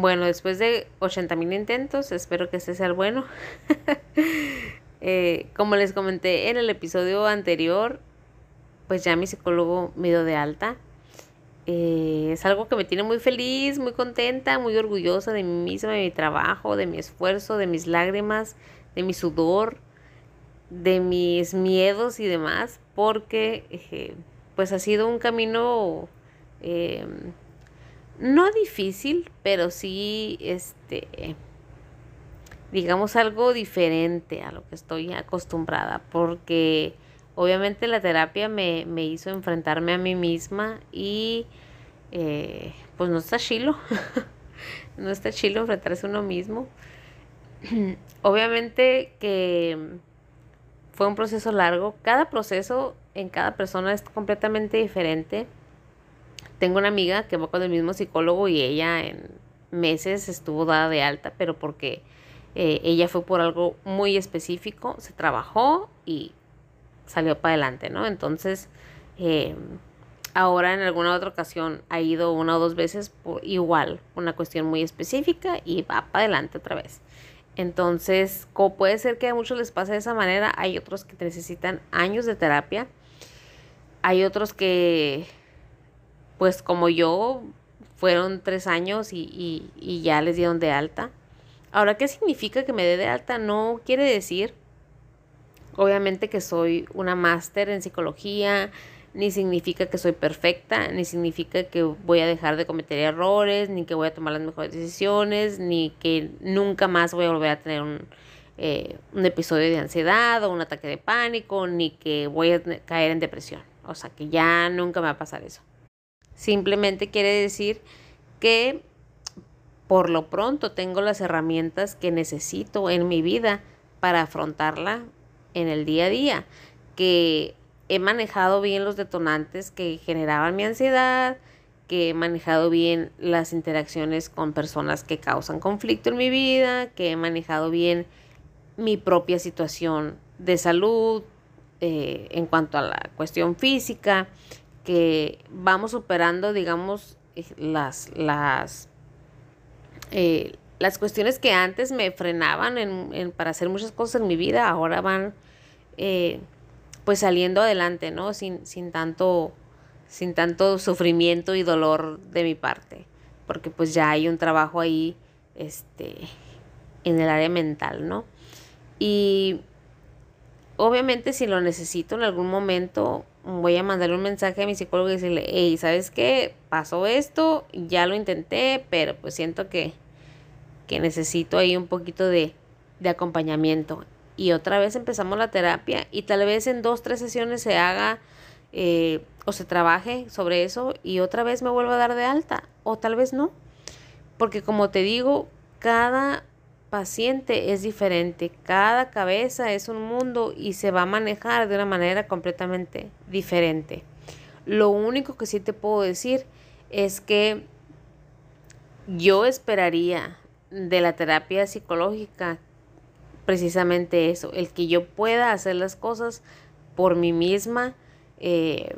Bueno, después de 80 mil intentos, espero que este sea el bueno. Eh, como les comenté en el episodio anterior, pues ya mi psicólogo me dio de alta. Eh, es algo que me tiene muy feliz, muy contenta, muy orgullosa de mí misma, de mi trabajo, de mi esfuerzo, de mis lágrimas, de mi sudor, de mis miedos y demás, porque eh, pues ha sido un camino no difícil, pero sí, este, digamos algo diferente a lo que estoy acostumbrada, porque obviamente la terapia me, hizo enfrentarme a mí misma y eh, pues no está chilo, no está chilo enfrentarse a uno mismo. obviamente que fue un proceso largo, cada proceso en cada persona es completamente diferente tengo una amiga que va con el mismo psicólogo y ella en meses estuvo dada de alta, pero porque eh, ella fue por algo muy específico, se trabajó y salió para adelante, ¿no? Entonces, eh, ahora en alguna otra ocasión ha ido una o dos veces por igual, una cuestión muy específica y va para adelante otra vez. Entonces, como puede ser que a muchos les pase de esa manera, hay otros que necesitan años de terapia, hay otros que pues como yo, fueron tres años y, y, ya les dieron de alta. Ahora, ¿qué significa que me dé de alta? No quiere decir, obviamente, que soy una máster en psicología, ni significa que soy perfecta, ni significa que voy a dejar de cometer errores, ni que voy a tomar las mejores decisiones, ni que nunca más voy a volver a tener un, eh, un episodio de ansiedad o un ataque de pánico, ni que voy a caer en depresión. O sea, que ya nunca me va a pasar eso. Simplemente quiere decir que por lo pronto tengo las herramientas que necesito en mi vida para afrontarla en el día a día, que he manejado bien los detonantes que generaban mi ansiedad, que he manejado bien las interacciones con personas que causan conflicto en mi vida, que he manejado bien mi propia situación de salud eh, en cuanto a la cuestión física, que vamos superando, digamos, eh, las, las, eh, las cuestiones que antes me frenaban en, para hacer muchas cosas en mi vida, ahora van eh, pues saliendo adelante, ¿no? Sin, sin, tanto, sin tanto sufrimiento y dolor de mi parte, porque pues ya hay un trabajo ahí este, en el área mental, ¿no? Y obviamente si lo necesito en algún momento, voy a mandarle un mensaje a mi psicólogo y decirle, hey, ¿sabes qué? Pasó esto, ya lo intenté, pero pues siento que, que necesito ahí un poquito de, de acompañamiento. Y otra vez empezamos la terapia y tal vez en dos, tres sesiones se haga eh, o se trabaje sobre eso y otra vez me vuelva a dar de alta o tal vez no. Porque como te digo, cada paciente es diferente, cada cabeza es un mundo y se va a manejar de una manera completamente diferente. Lo único que sí te puedo decir es que yo esperaría de la terapia psicológica precisamente eso, el que yo pueda hacer las cosas por mí misma, eh,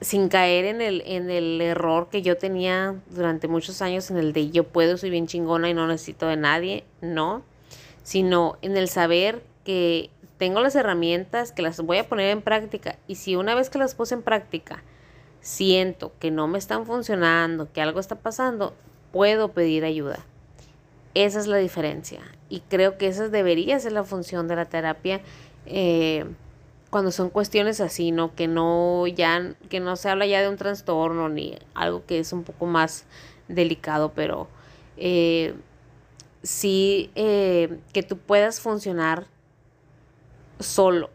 sin caer en el, en el error que yo tenía durante muchos años, en el de yo puedo, soy bien chingona y no necesito de nadie, no, sino en el saber que tengo las herramientas, que las voy a poner en práctica y si una vez que las puse en práctica siento que no me están funcionando, que algo está pasando, puedo pedir ayuda. Esa es la diferencia y creo que esa debería ser la función de la terapia. Eh, cuando son cuestiones así, ¿no? Que no ya, que no se habla ya de un trastorno ni algo que es un poco más delicado, pero eh, sí eh, que tú puedas funcionar solo.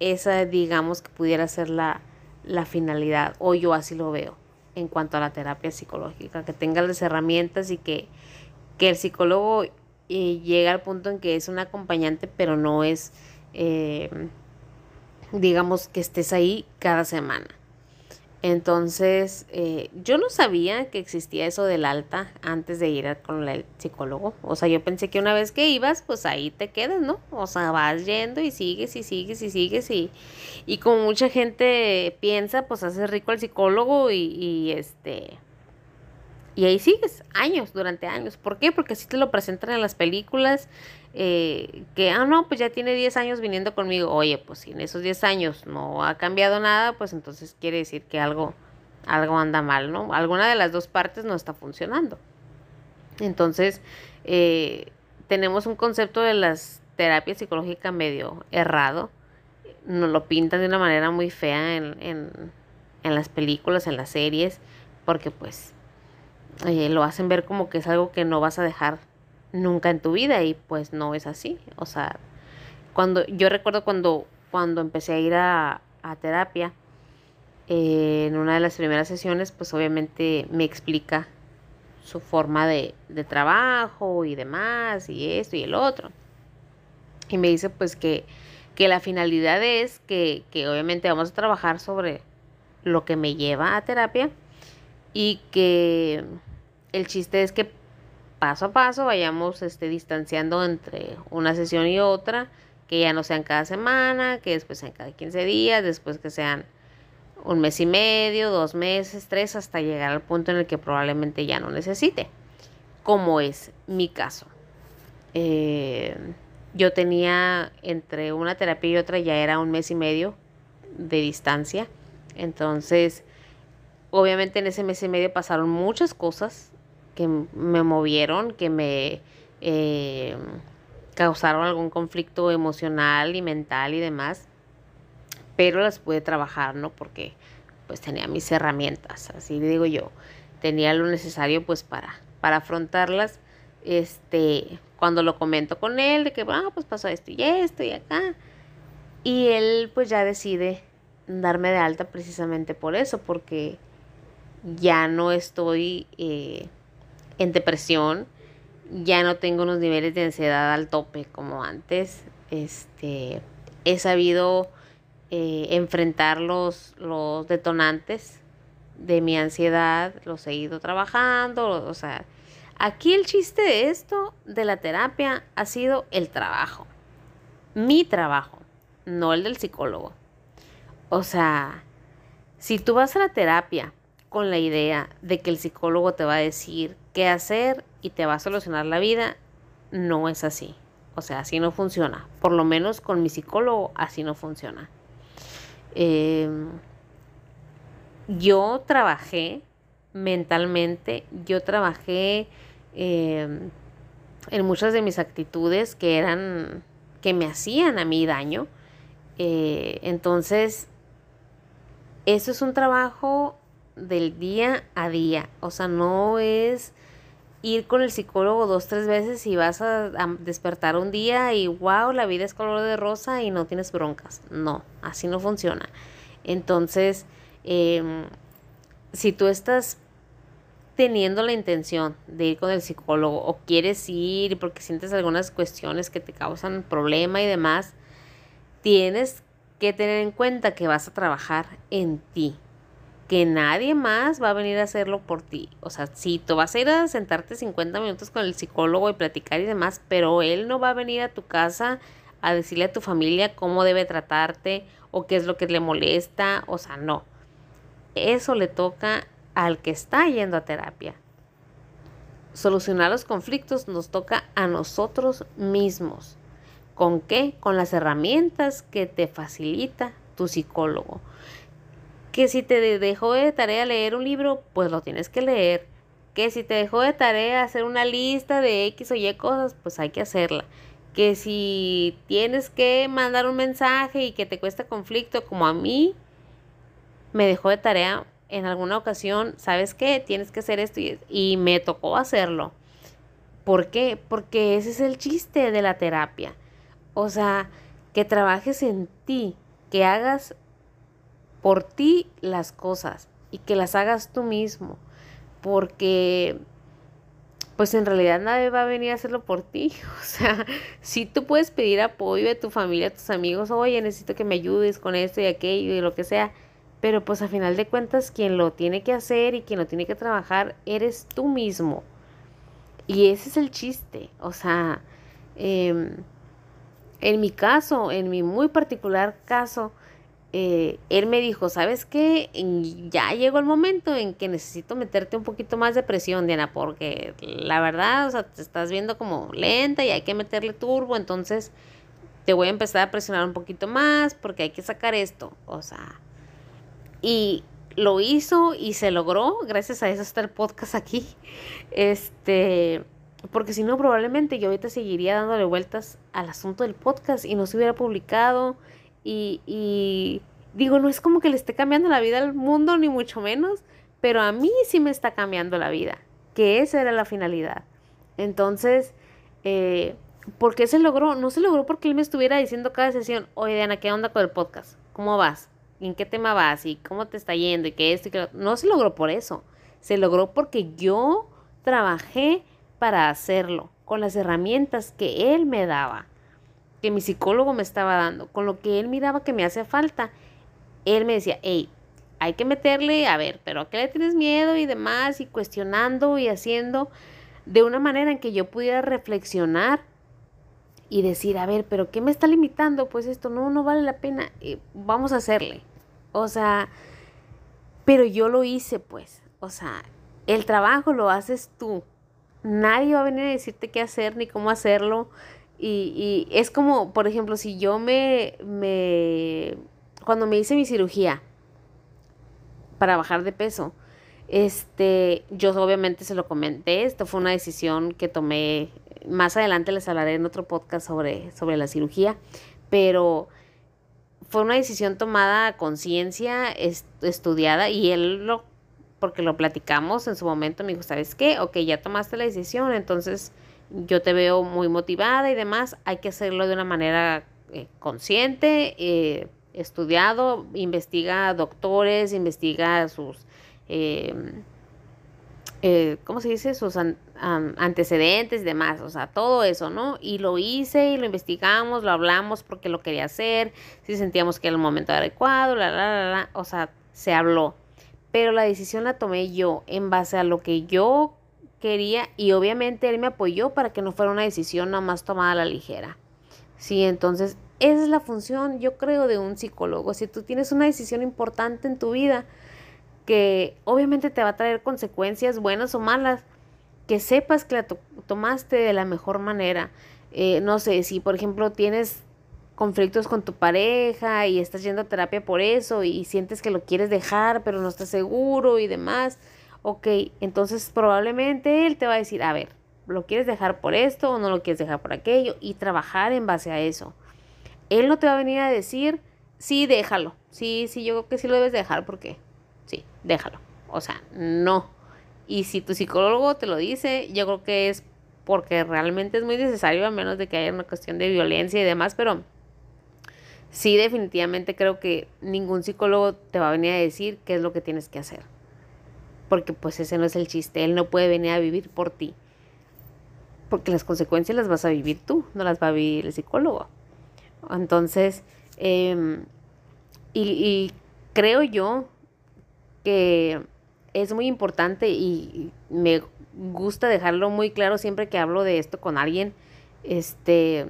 Esa, digamos, que pudiera ser la, la finalidad, o yo así lo veo en cuanto a la terapia psicológica, que tenga las herramientas y que, que el psicólogo eh, llegue al punto en que es un acompañante, pero no es digamos, que estés ahí cada semana. Entonces, eh, yo no sabía que existía eso del alta antes de ir con el psicólogo. O sea, yo pensé que una vez que ibas, pues ahí te quedas, ¿no? O sea, vas yendo y sigues y sigues y sigues y, y como mucha gente piensa, pues hace rico al psicólogo y, y este Y ahí sigues, años, durante años. ¿Por qué? Porque así te lo presentan en las películas, eh, que, ah, no, pues ya tiene 10 años viniendo conmigo. Oye, pues si en esos 10 años no ha cambiado nada, pues entonces quiere decir que algo, algo anda mal, ¿no? Alguna de las dos partes no está funcionando. Entonces, eh, tenemos un concepto de las terapias psicológicas medio errado. Nos lo pintan de una manera muy fea en, en, las películas, en las series, porque pues eh, lo hacen ver como que es algo que no vas a dejar nunca en tu vida y pues no es así. O sea, cuando yo recuerdo cuando, cuando empecé a ir a, terapia, eh, en una de las primeras sesiones, pues obviamente me explica su forma de, de, trabajo y demás, y esto y el otro. Y me dice pues que, que la finalidad es que, que obviamente vamos a trabajar sobre lo que me lleva a terapia y que el chiste es que paso a paso vayamos este, distanciando entre una sesión y otra, que ya no sean cada semana, que después sean cada 15 días, después que sean un mes y medio, dos meses, tres, hasta llegar al punto en el que probablemente ya no necesite, como es mi caso. Eh, yo tenía entre una terapia y otra ya era un mes y medio de distancia, entonces obviamente en ese mes y medio pasaron muchas cosas, que me movieron, que me eh, causaron algún conflicto emocional y mental y demás, pero las pude trabajar, ¿no? Porque pues tenía mis herramientas, así digo yo, tenía lo necesario pues para, para afrontarlas. Este, cuando lo comento con él, de que, ah, pues pasó esto y esto y acá. Y él pues ya decide darme de alta precisamente por eso, porque ya no estoy eh, en depresión, ya no tengo unos niveles de ansiedad al tope como antes. Este, he sabido eh, enfrentar los, los detonantes de mi ansiedad, los he ido trabajando, o sea, aquí el chiste de esto, de la terapia, ha sido el trabajo, mi trabajo, no el del psicólogo. O sea, si tú vas a la terapia con la idea de que el psicólogo te va a decir qué hacer y te va a solucionar la vida, no es así. O sea, así no funciona. Por lo menos con mi psicólogo así no funciona. Em, yo trabajé mentalmente, yo trabajé em, en muchas de mis actitudes que eran, que me hacían a mí daño. Eh, entonces, eso es un trabajo del día a día. O sea, no es ir con el psicólogo dos, tres veces y vas a, despertar un día y wow, la vida es color de rosa y no tienes broncas. No, así no funciona. Entonces, em, si tú estás teniendo la intención de ir con el psicólogo o quieres ir porque sientes algunas cuestiones que te causan problema y demás, tienes que tener en cuenta que vas a trabajar en ti que nadie más va a venir a hacerlo por ti. O sea, si tú vas a ir a sentarte 50 minutos con el psicólogo y platicar y demás, pero él no va a venir a tu casa a decirle a tu familia cómo debe tratarte o qué es lo que le molesta. O sea, no. Eso le toca al que está yendo a terapia. Solucionar los conflictos nos toca a nosotros mismos. ¿Con qué? Con las herramientas que te facilita tu psicólogo que si te dejó de tarea leer un libro, pues lo tienes que leer. Que si te dejó de tarea hacer una lista de X o Y cosas, pues hay que hacerla. Que si tienes que mandar un mensaje y que te cuesta conflicto, como a mí me dejó de tarea en alguna ocasión, ¿sabes qué? Tienes que hacer esto y, y me tocó hacerlo. ¿Por qué? Porque ese es el chiste de la terapia. O sea, que trabajes en ti, que hagas por ti las cosas y que las hagas tú mismo, porque pues en realidad nadie va a venir a hacerlo por ti. O sea, si tú puedes pedir apoyo de tu familia, de tus amigos, oye, necesito que me ayudes con esto y aquello y lo que sea, pero pues a final de cuentas quien lo tiene que hacer y quien lo tiene que trabajar eres tú mismo. Y ese es el chiste. O sea, em, en mi caso, en mi muy particular caso, eh, él me dijo, ¿sabes qué? Ya llegó el momento en que necesito meterte un poquito más de presión, Diana, porque la verdad, o sea, te estás viendo como lenta y hay que meterle turbo, entonces te voy a empezar a presionar un poquito más porque hay que sacar esto, o sea, y lo hizo y se logró, gracias a eso está el podcast aquí, este, porque si no, probablemente yo ahorita seguiría dándole vueltas al asunto del podcast y no se hubiera publicado y, digo, no es como que le esté cambiando la vida al mundo, ni mucho menos, pero a mí sí me está cambiando la vida, que esa era la finalidad. Entonces, eh, ¿por qué se logró? No se logró porque él me estuviera diciendo cada sesión, oye Diana, ¿qué onda con el podcast? ¿Cómo vas? ¿En qué tema vas? ¿Y cómo te está yendo? ¿Y qué esto? Y qué No se logró por eso. Se logró porque yo trabajé para hacerlo, con las herramientas que él me daba que mi psicólogo me estaba dando, con lo que él miraba que me hacía falta, él me decía, hey, hay que meterle, a ver, pero ¿a qué le tienes miedo y demás? Y cuestionando y haciendo de una manera en que yo pudiera reflexionar y decir, a ver, pero ¿qué me está limitando? Pues esto no, no vale la pena, eh, vamos a hacerle. O sea, pero yo lo hice, pues. O sea, el trabajo lo haces tú. Nadie va a venir a decirte qué hacer ni cómo hacerlo. Y, es como, por ejemplo, si yo me, me, cuando me hice mi cirugía para bajar de peso, este, yo obviamente se lo comenté, esto fue una decisión que tomé, más adelante les hablaré en otro podcast sobre, sobre la cirugía, pero fue una decisión tomada a conciencia, estudiada, y él lo, porque lo platicamos en su momento, me dijo, ¿sabes qué? Ok, ya tomaste la decisión, entonces yo te veo muy motivada y demás, hay que hacerlo de una manera eh, consciente, eh, estudiado, investiga doctores, investiga sus, em, eh, ¿cómo se dice? Sus antecedentes y demás, o sea, todo eso, ¿no? Y lo hice y lo investigamos, lo hablamos porque lo quería hacer, si sentíamos que era el momento adecuado, la, la, la, la, o sea, se habló. Pero la decisión la tomé yo en base a lo que yo quería y obviamente él me apoyó para que no fuera una decisión nada más tomada a la ligera. Sí, entonces esa es la función, yo creo, de un psicólogo. Si tú tienes una decisión importante en tu vida que obviamente te va a traer consecuencias buenas o malas, que sepas que la tomaste de la mejor manera. Eh, no sé, si por ejemplo tienes conflictos con tu pareja y estás yendo a terapia por eso y sientes que lo quieres dejar pero no estás seguro y demás, ok, entonces probablemente él te va a decir, a ver, ¿lo quieres dejar por esto o no lo quieres dejar por aquello? Y trabajar en base a eso. Él no te va a venir a decir, sí, déjalo. Sí, sí, yo creo que sí lo debes dejar porque, sí, déjalo. O sea, no. Y si tu psicólogo te lo dice, yo creo que es porque realmente es muy necesario, a menos de que haya una cuestión de violencia y demás, pero sí definitivamente creo que ningún psicólogo te va a venir a decir qué es lo que tienes que hacer porque pues ese no es el chiste, él no puede venir a vivir por ti, porque las consecuencias las vas a vivir tú, no las va a vivir el psicólogo. Entonces, em, y, creo yo que es muy importante y me gusta dejarlo muy claro siempre que hablo de esto con alguien, este,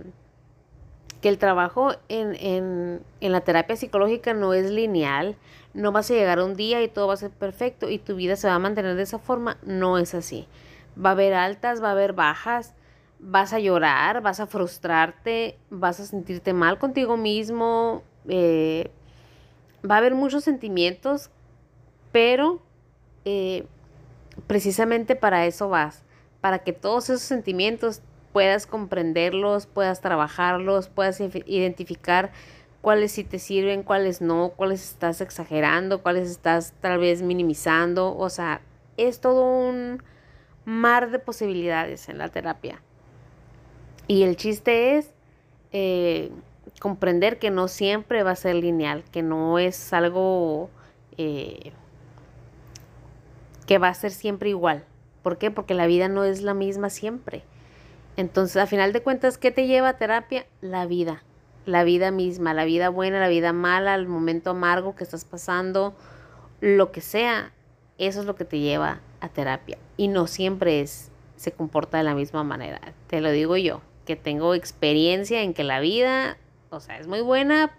que el trabajo en, en, en la terapia psicológica no es lineal, no vas a llegar un día y todo va a ser perfecto y tu vida se va a mantener de esa forma. No es así. Va a haber altas, va a haber bajas, vas a llorar, vas a frustrarte, vas a sentirte mal contigo mismo, eh, va a haber muchos sentimientos, pero eh, precisamente para eso vas, para que todos esos sentimientos puedas comprenderlos, puedas trabajarlos, puedas identificar cuáles sí te sirven, cuáles no, cuáles estás exagerando, cuáles estás tal vez minimizando. O sea, es todo un mar de posibilidades en la terapia. Y el chiste es eh, comprender que no siempre va a ser lineal, que no es algo eh, que va a ser siempre igual. ¿Por qué? Porque la vida no es la misma siempre. Entonces, a final de cuentas, ¿qué te lleva a terapia? La vida la vida misma, la vida buena, la vida mala, el momento amargo que estás pasando, lo que sea, eso es lo que te lleva a terapia. Y no siempre es, se comporta de la misma manera. Te lo digo yo, que tengo experiencia en que la vida, o sea, es muy buena,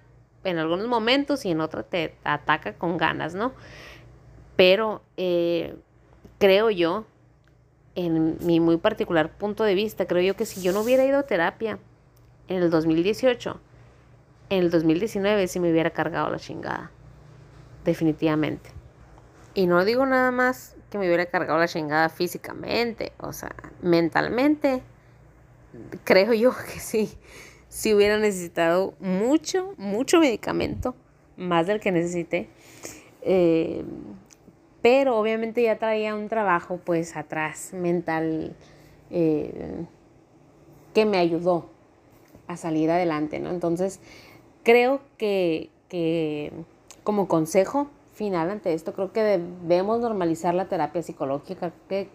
en algunos momentos y en otros te ataca con ganas, ¿no? Pero eh, creo yo, en mi muy particular punto de vista, creo yo que si yo no hubiera ido a terapia en el 2018, en el 2019 sí me hubiera cargado la chingada. Definitivamente. Y no digo nada más que me hubiera cargado la chingada físicamente, o sea, mentalmente, creo yo que sí, sí hubiera necesitado mucho, mucho medicamento, más del que necesité. Eh, pero obviamente ya traía un trabajo pues atrás, mental, eh, que me ayudó a salir adelante, ¿no? Entonces, creo que, que como consejo final ante esto, creo que debemos normalizar la terapia psicológica. Que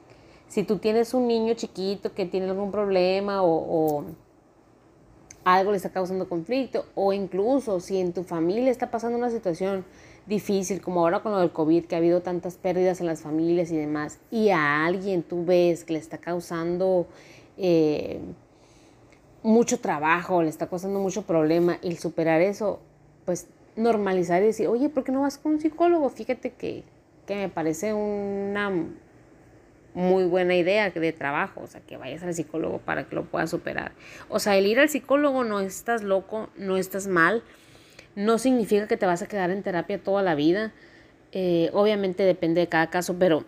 si tú tienes un niño chiquito que tiene algún problema o, o algo le está causando conflicto, o incluso si en tu familia está pasando una situación difícil, como ahora con lo del COVID, que ha habido tantas pérdidas en las familias y demás, y a alguien tú ves que le está causando eh, mucho trabajo, le está causando mucho problema, y superar eso, pues normalizar y decir, oye, ¿por qué no vas con un psicólogo? Fíjate que, que me parece una muy buena idea de trabajo, o sea, que vayas al psicólogo para que lo puedas superar. O sea, el ir al psicólogo no estás loco, no estás mal, no significa que te vas a quedar en terapia toda la vida. Eh, obviamente depende de cada caso, pero,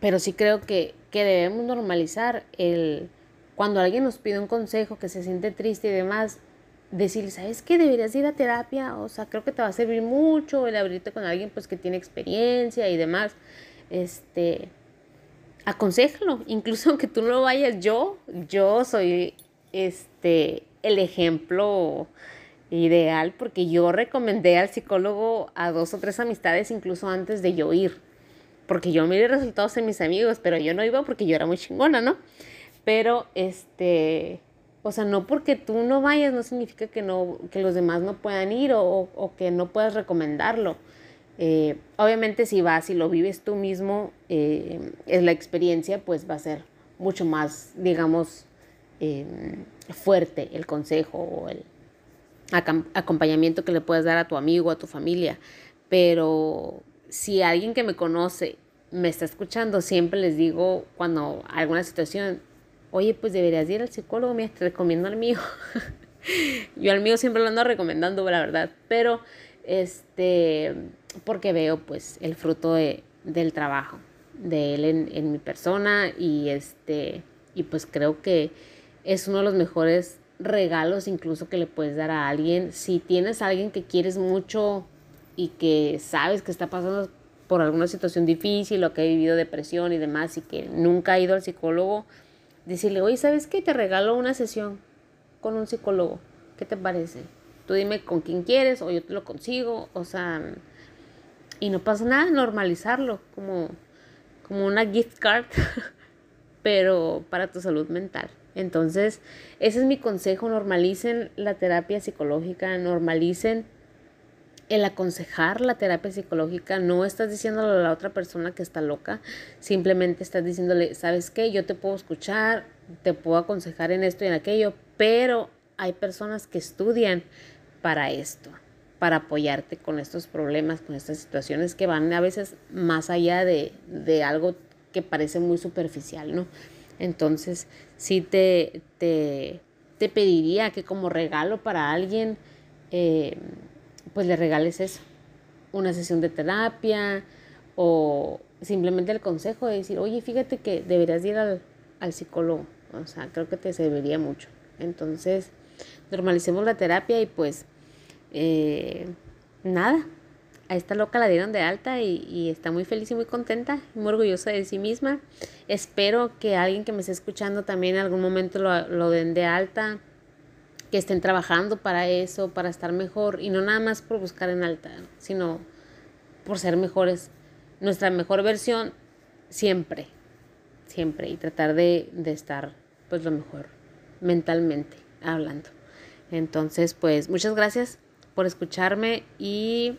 pero sí creo que, que debemos normalizar el cuando alguien nos pide un consejo que se siente triste y demás, decirle, ¿sabes qué? Deberías ir a terapia, o sea, creo que te va a servir mucho el abrirte con alguien pues que tiene experiencia y demás. Este, aconsejalo, incluso aunque tú no vayas, yo, yo soy este, el ejemplo ideal porque yo recomendé al psicólogo a dos o tres amistades incluso antes de yo ir, porque yo miré resultados en mis amigos, pero yo no iba porque yo era muy chingona, ¿no? Pero este o sea, no porque tú no vayas no significa que, no, que los demás no puedan ir o, que no puedas recomendarlo. Eh, obviamente si vas y lo vives tú mismo, eh, es la experiencia, pues va a ser mucho más, digamos, em, fuerte el consejo o el acompañamiento que le puedes dar a tu amigo, a tu familia. Pero si alguien que me conoce me está escuchando, siempre les digo cuando alguna situación, oye, pues deberías ir al psicólogo, mira, te recomiendo al mío. Yo al mío siempre lo ando recomendando, la verdad, pero este, porque veo pues el fruto de, del trabajo de él en, en mi persona y este, y pues creo que es uno de los mejores regalos incluso que le puedes dar a alguien. Si tienes a alguien que quieres mucho y que sabes que está pasando por alguna situación difícil o que ha vivido depresión y demás y que nunca ha ido al psicólogo, decirle, oye, ¿sabes qué? Te regalo una sesión con un psicólogo. ¿Qué te parece? Tú dime con quién quieres o yo te lo consigo. O sea, y no pasa nada, normalizarlo como, como una gift card, pero para tu salud mental. Entonces, ese es mi consejo, normalicen la terapia psicológica, normalicen el aconsejar la terapia psicológica, no estás diciéndole a la otra persona que está loca, simplemente estás diciéndole, ¿sabes qué? Yo te puedo escuchar, te puedo aconsejar en esto y en aquello, pero hay personas que estudian para esto, para apoyarte con estos problemas, con estas situaciones que van a veces más allá de, de algo que parece muy superficial, ¿no? Entonces, sí te, te, te pediría que como regalo para alguien, eh, pues le regales eso, una sesión de terapia o simplemente el consejo de decir, oye, fíjate que deberías ir al, psicólogo, o sea, creo que te serviría mucho. Entonces, normalicemos la terapia y pues, eh, nada, a esta loca la dieron de alta y, está muy feliz y muy contenta, muy orgullosa de sí misma. Espero que alguien que me esté escuchando también en algún momento lo, lo den de alta que estén trabajando para eso, para estar mejor y no nada más por buscar en alta, sino por ser mejores, nuestra mejor versión siempre, siempre y tratar de, de estar pues lo mejor mentalmente hablando. Entonces, pues muchas gracias por escucharme y